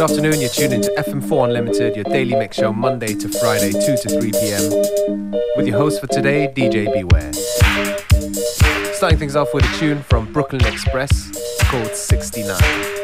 Good afternoon, you're tuned into FM4 Unlimited, your daily mix show Monday to Friday, 2 to 3 p.m. With your host for today, DJ Beware. Starting things off with a tune from Brooklyn Express called 69.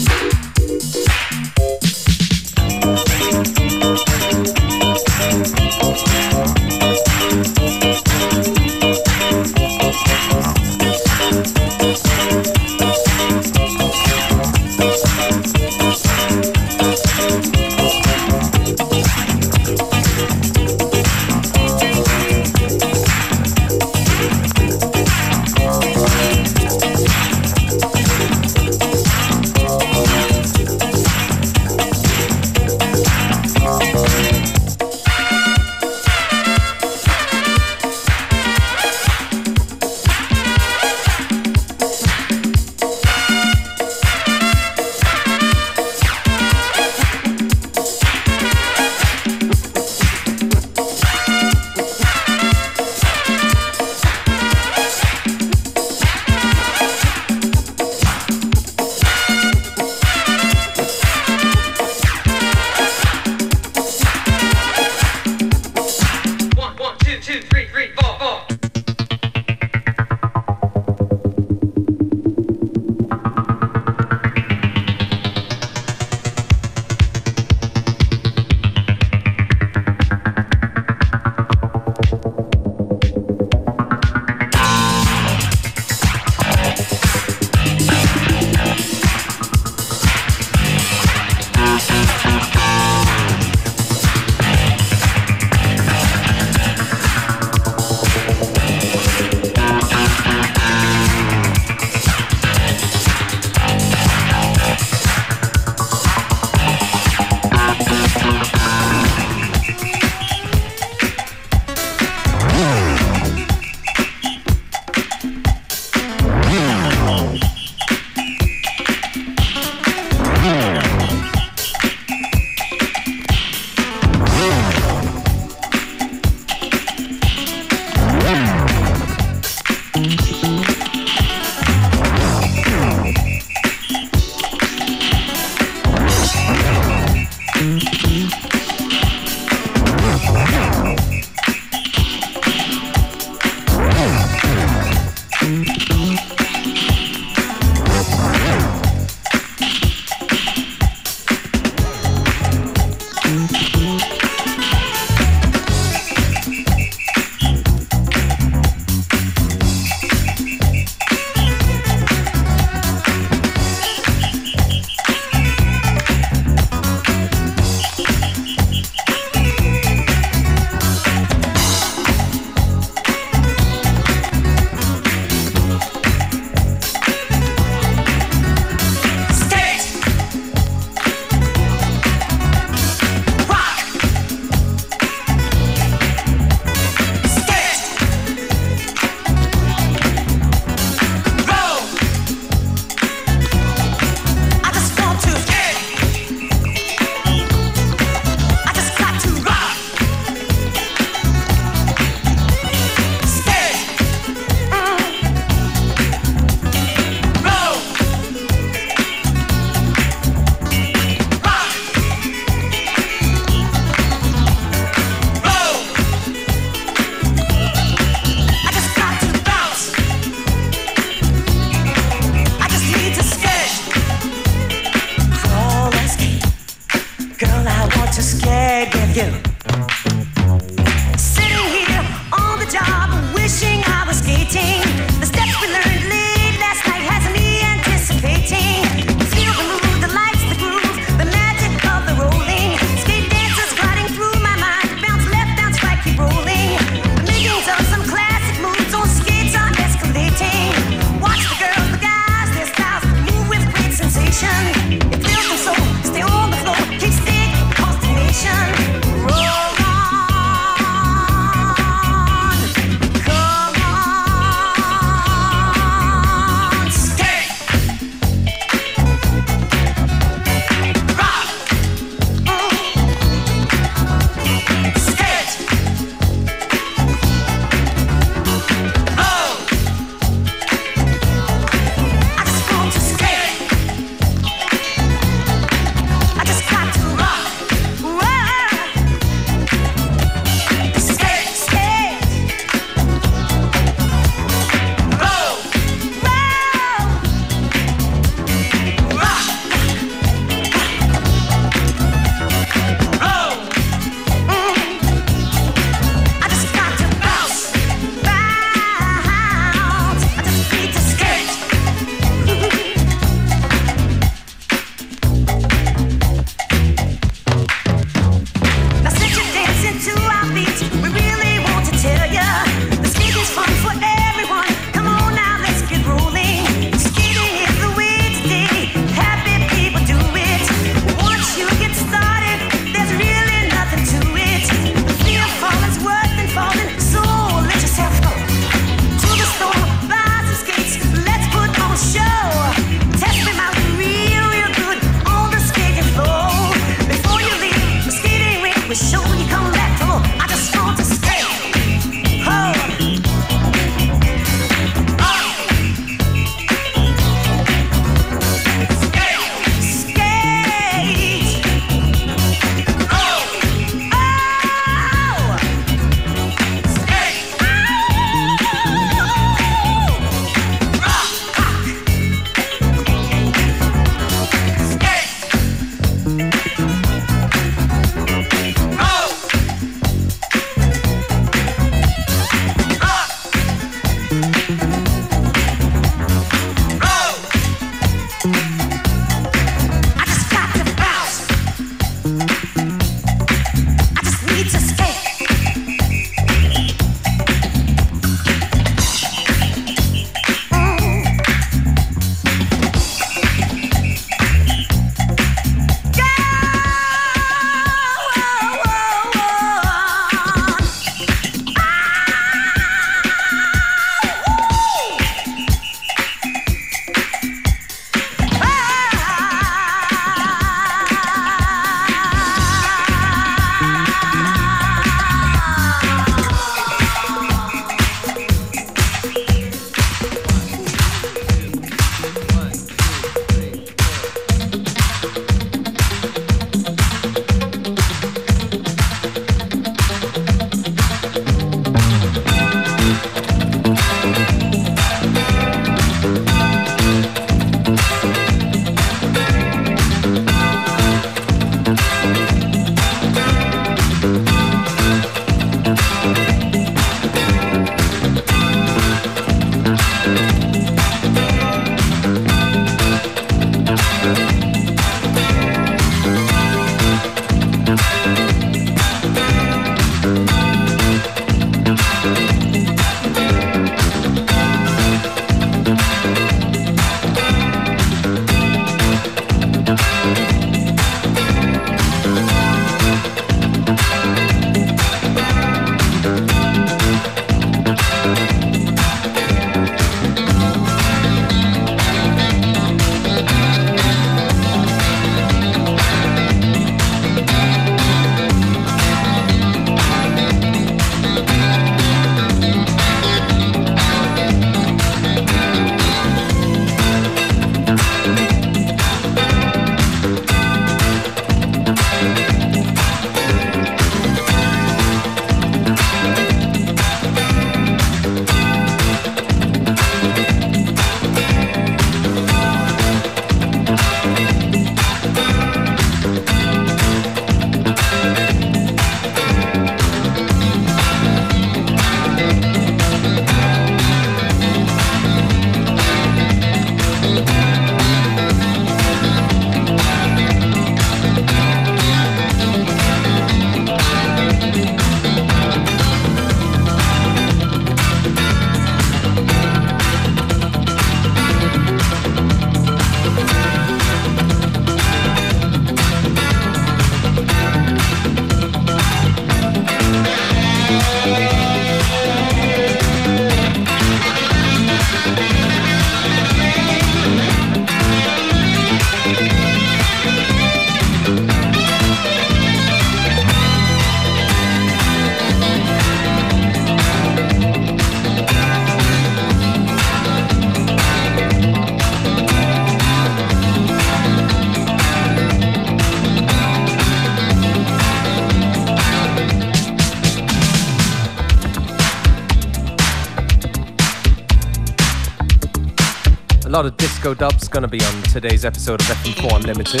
Dubs gonna be on today's episode of FM4 Unlimited.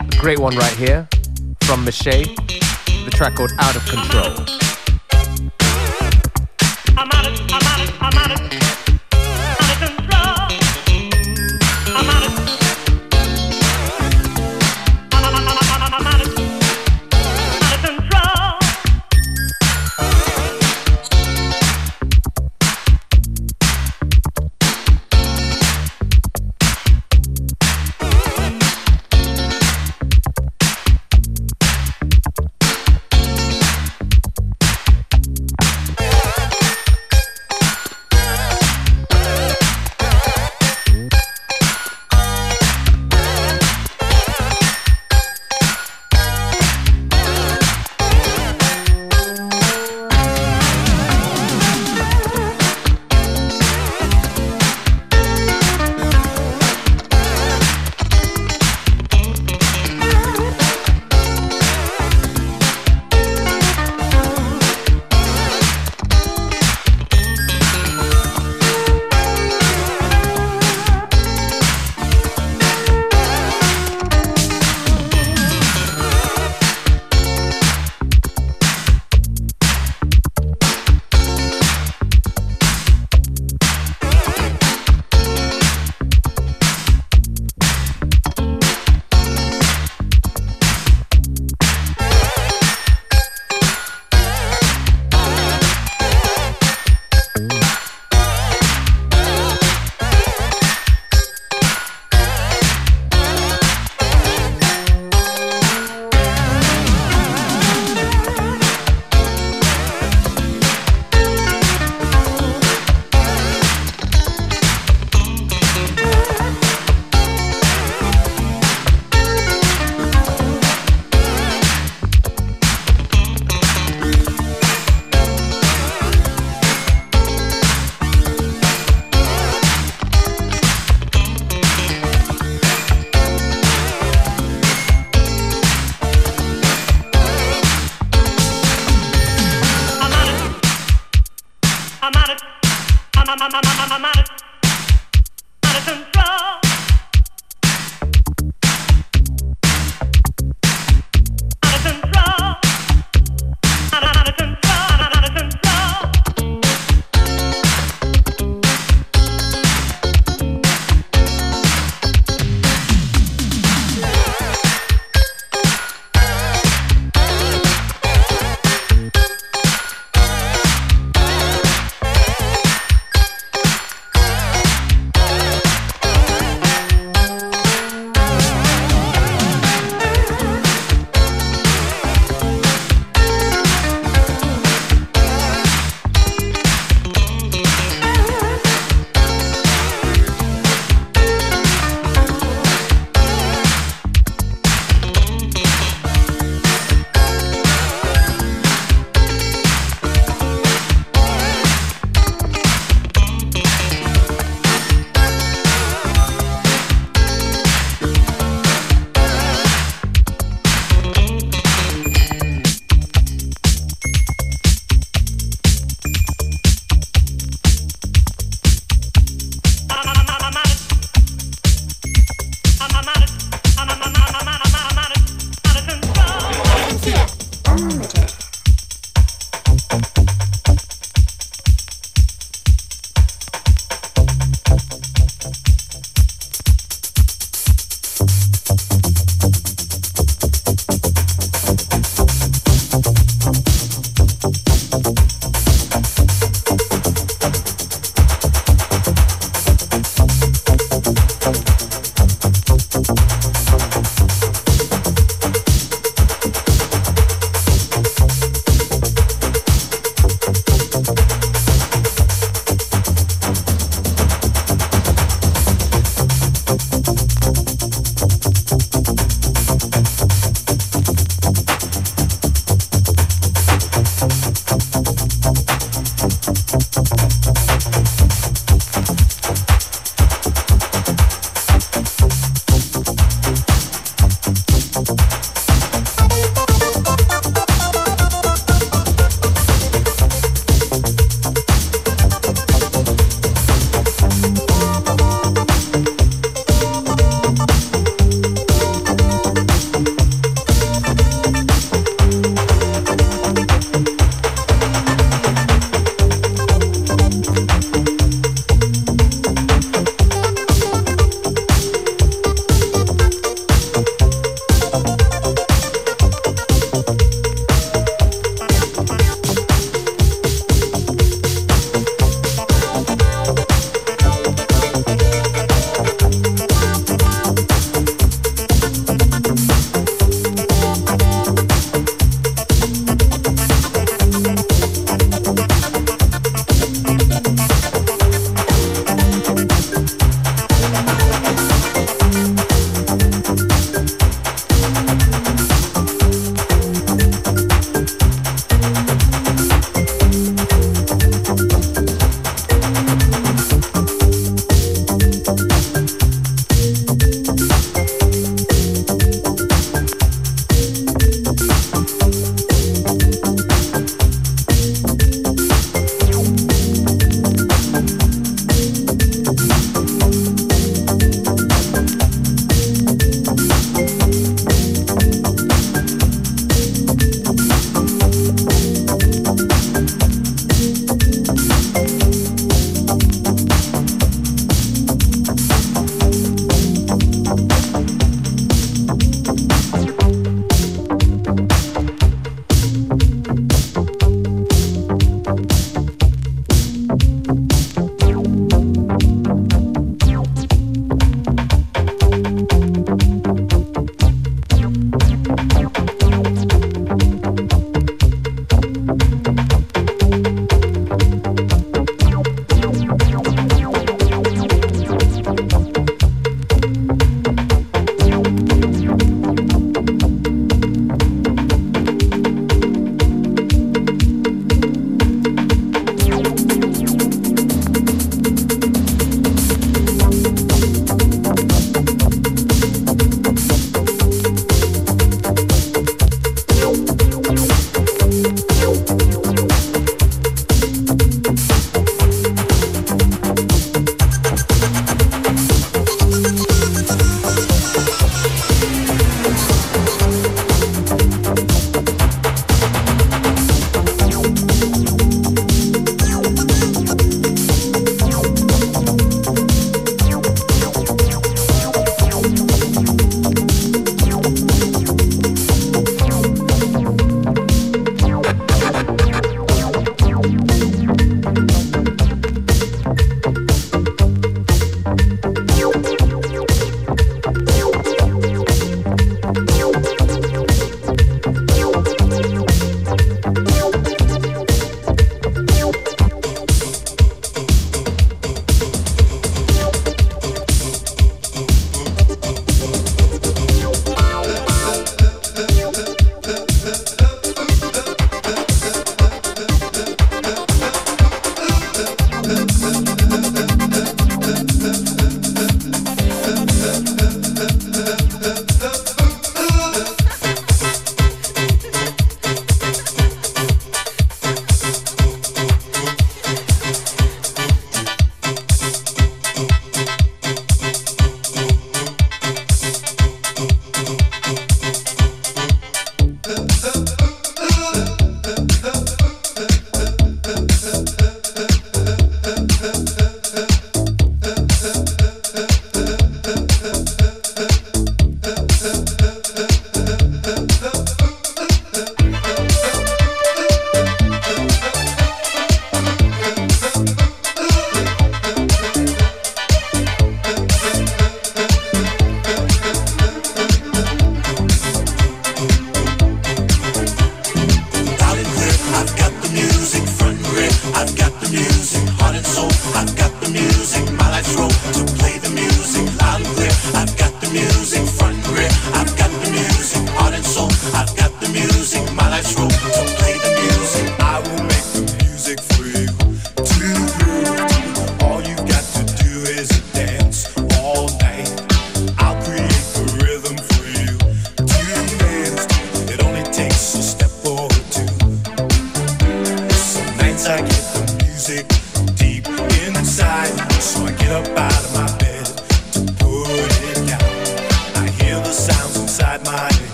A great one right here from Michelle, the track called Out of Control.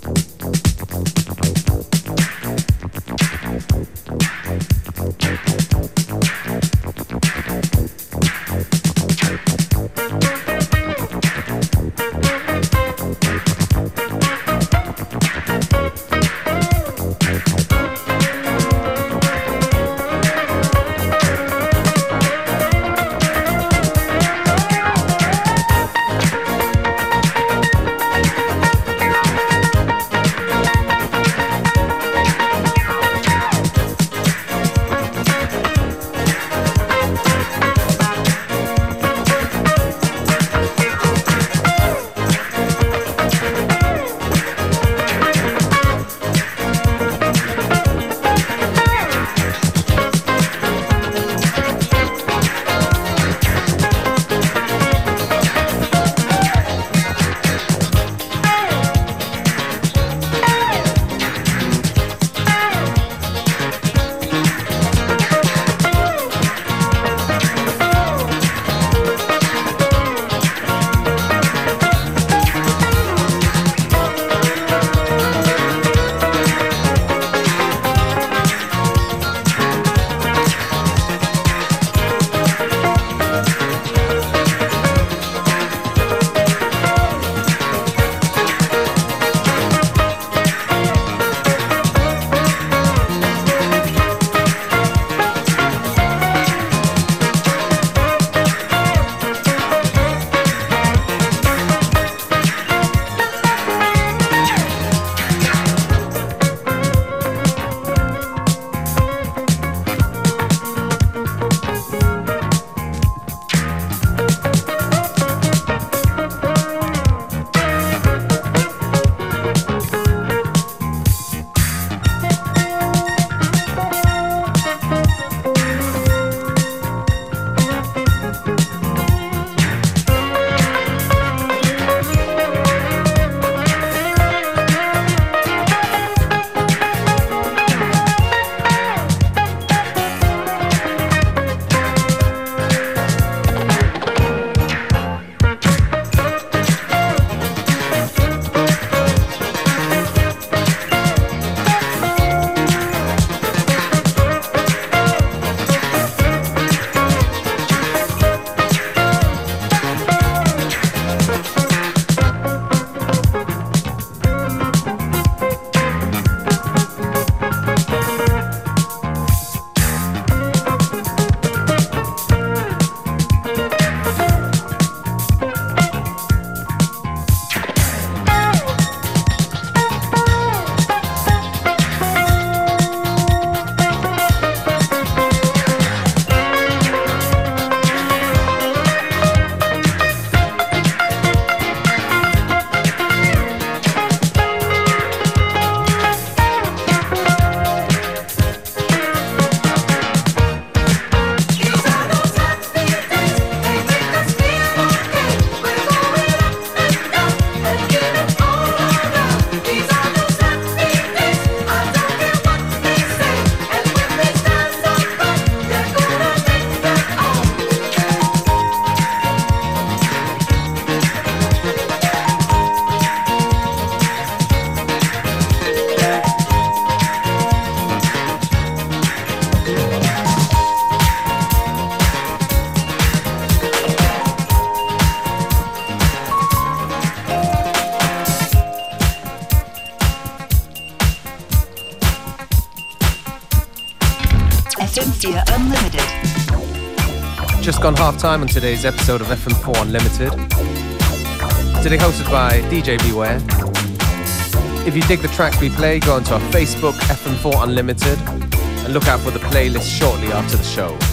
Música time on today's episode of FM4 Unlimited. Today hosted by DJ Beware. If you dig the tracks we play, go onto our Facebook FM4 Unlimited and look out for the playlist shortly after the show.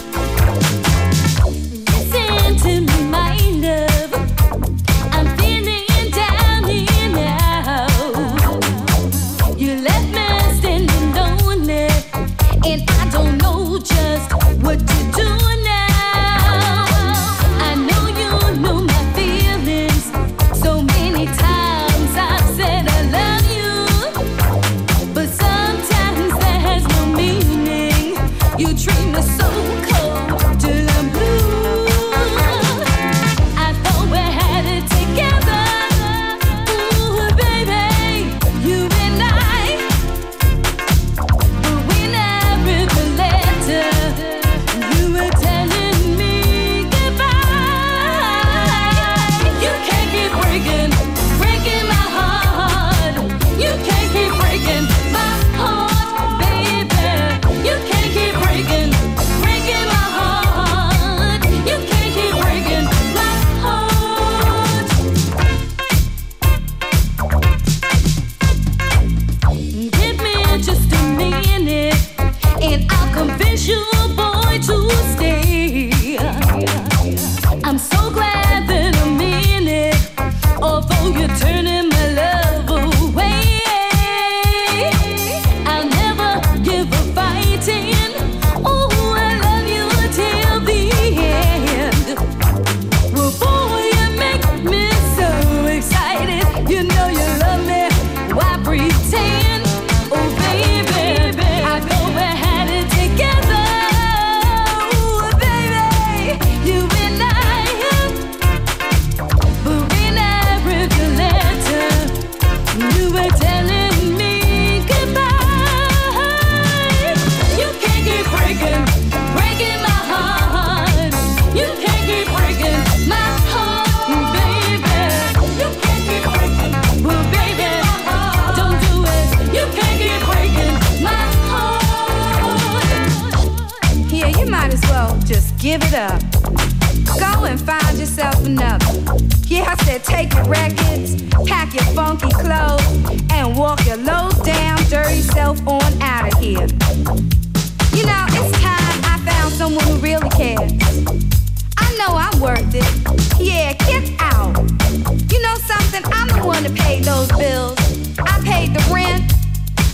those bills. I paid the rent.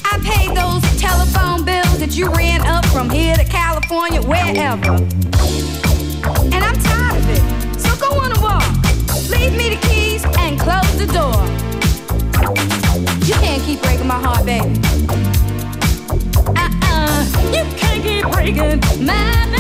I paid those telephone bills that you ran up from here to California, wherever. And I'm tired of it. So go on a walk. Leave me the keys and close the door. You can't keep breaking my heart, baby. Uh-uh. You can't keep breaking my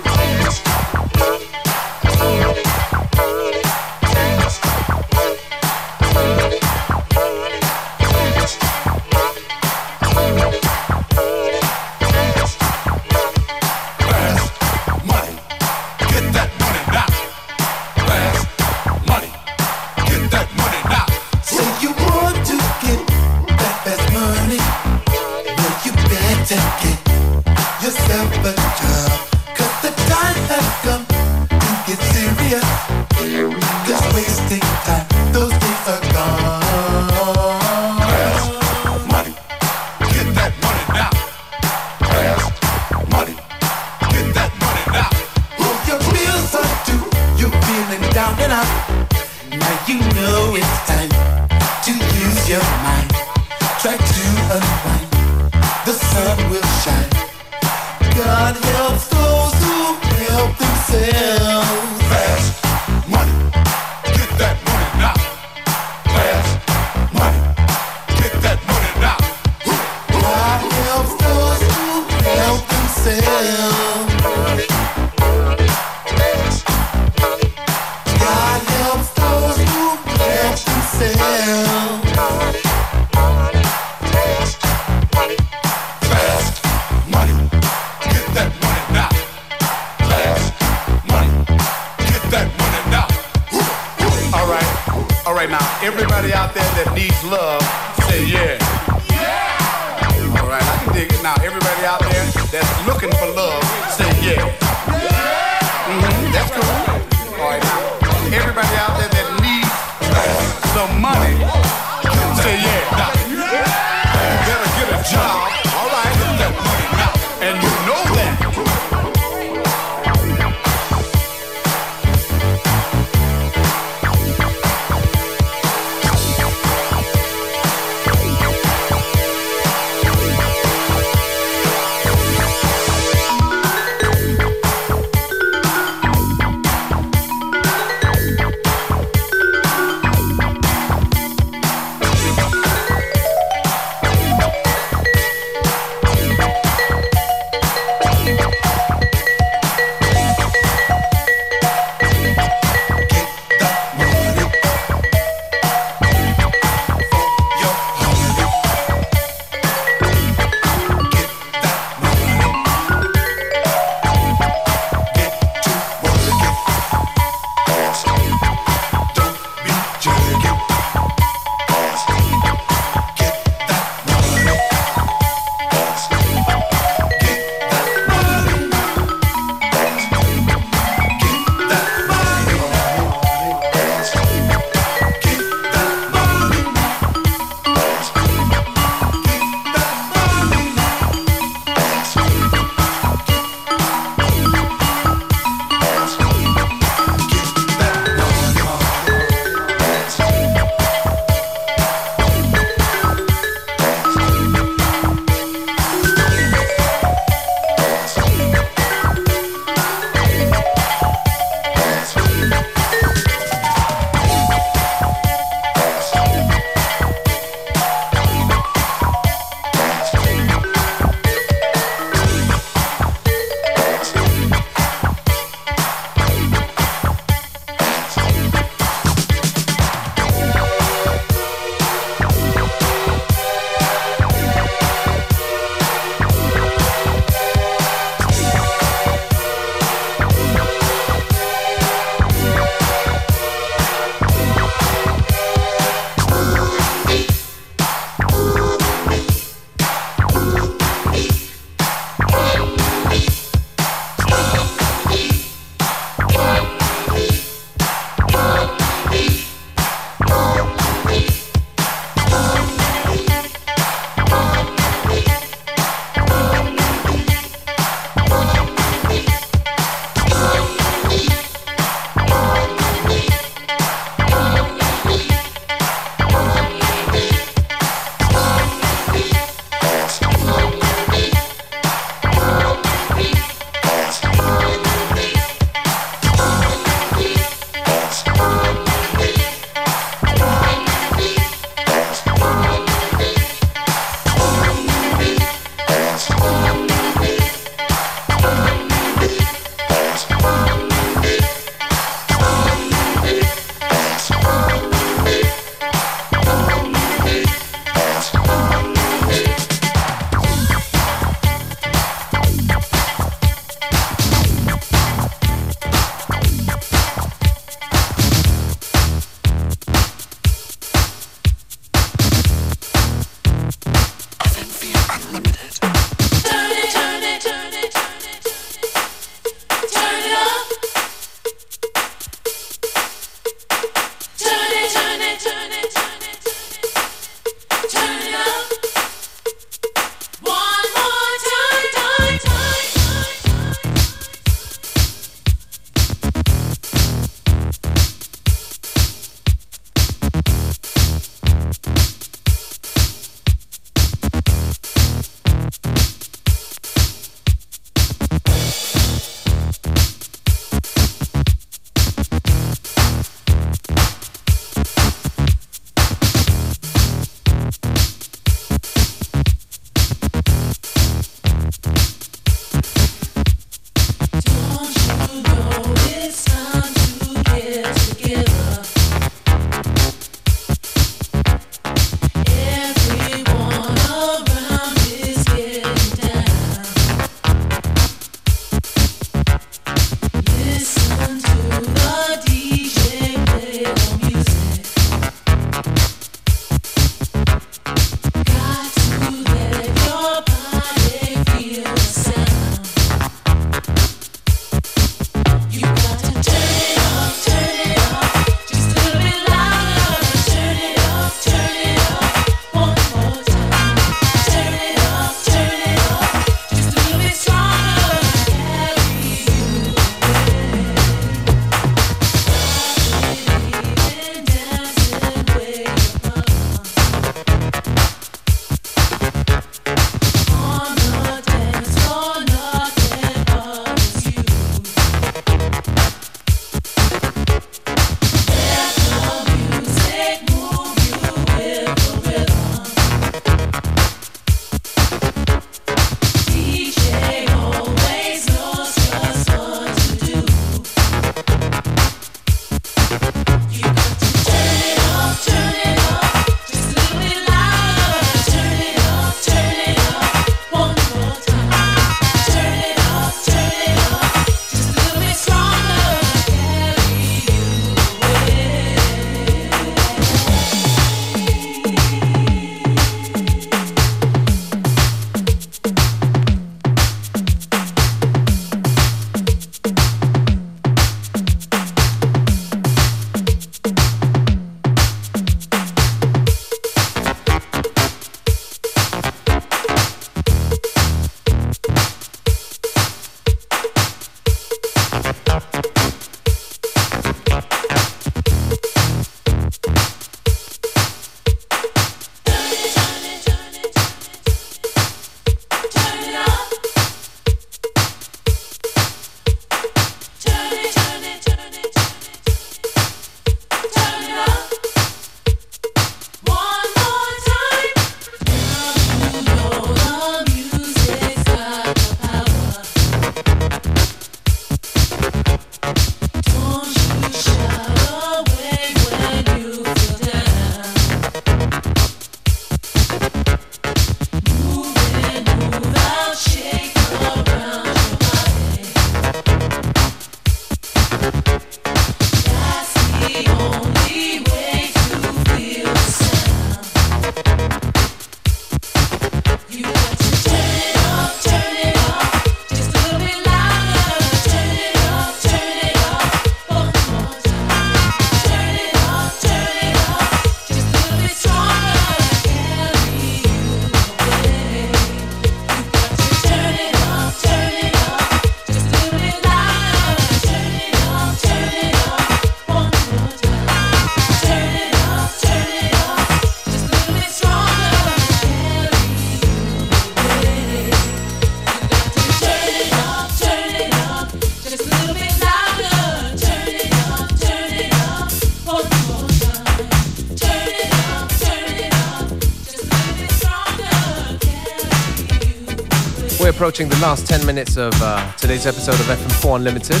Last 10 minutes of uh, today's episode of FM4 Unlimited.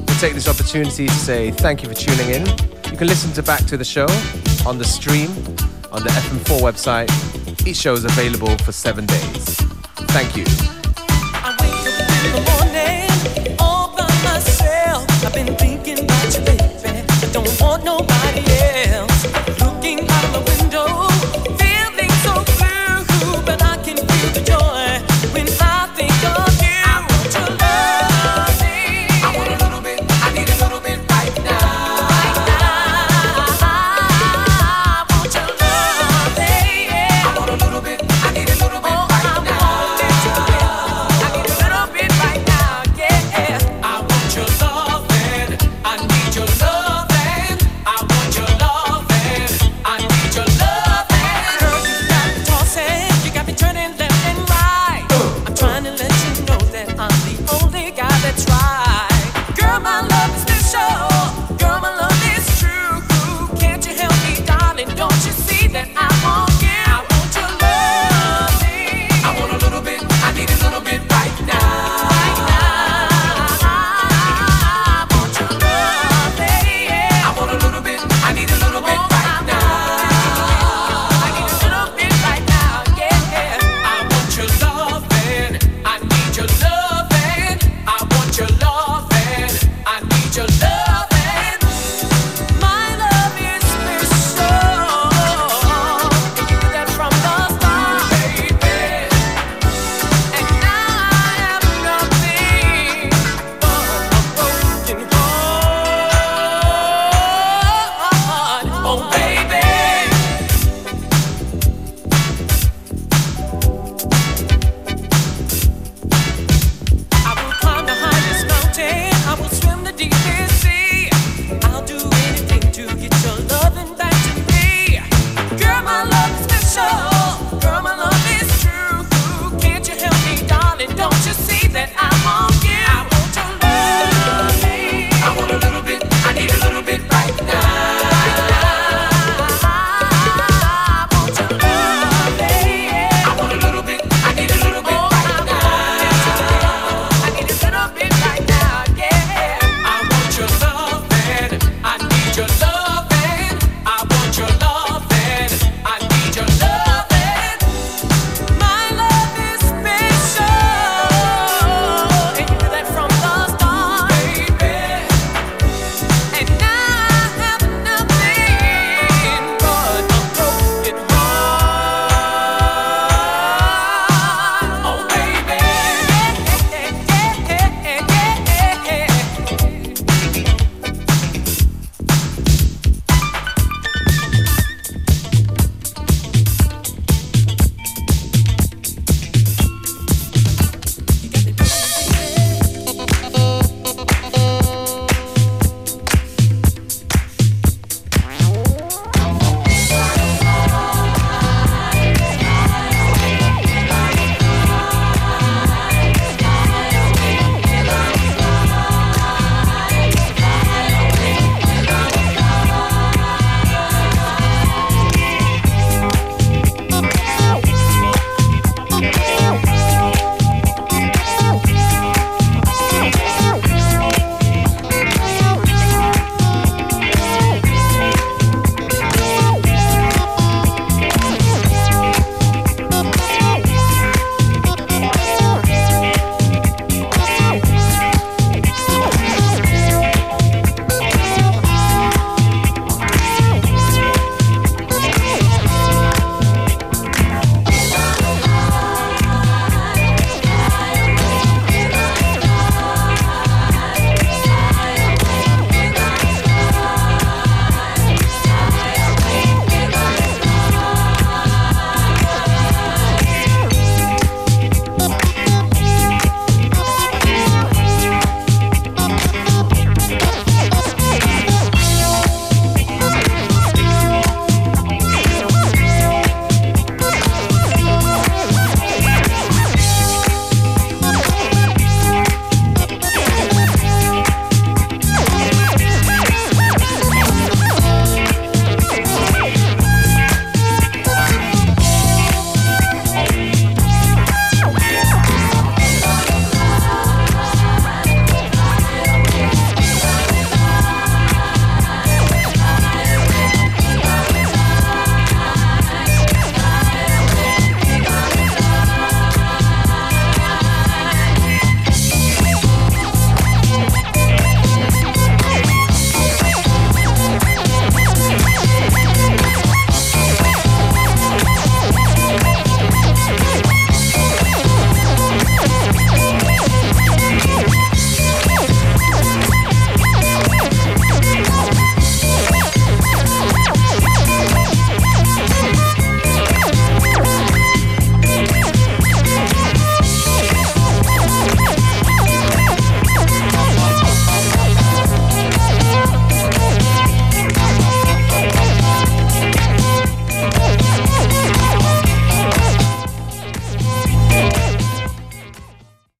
We take this opportunity to say thank you for tuning in. You can listen to back to the show on the stream on the FM4 website. Each show is available for seven days. Thank you. I've been thinking about you,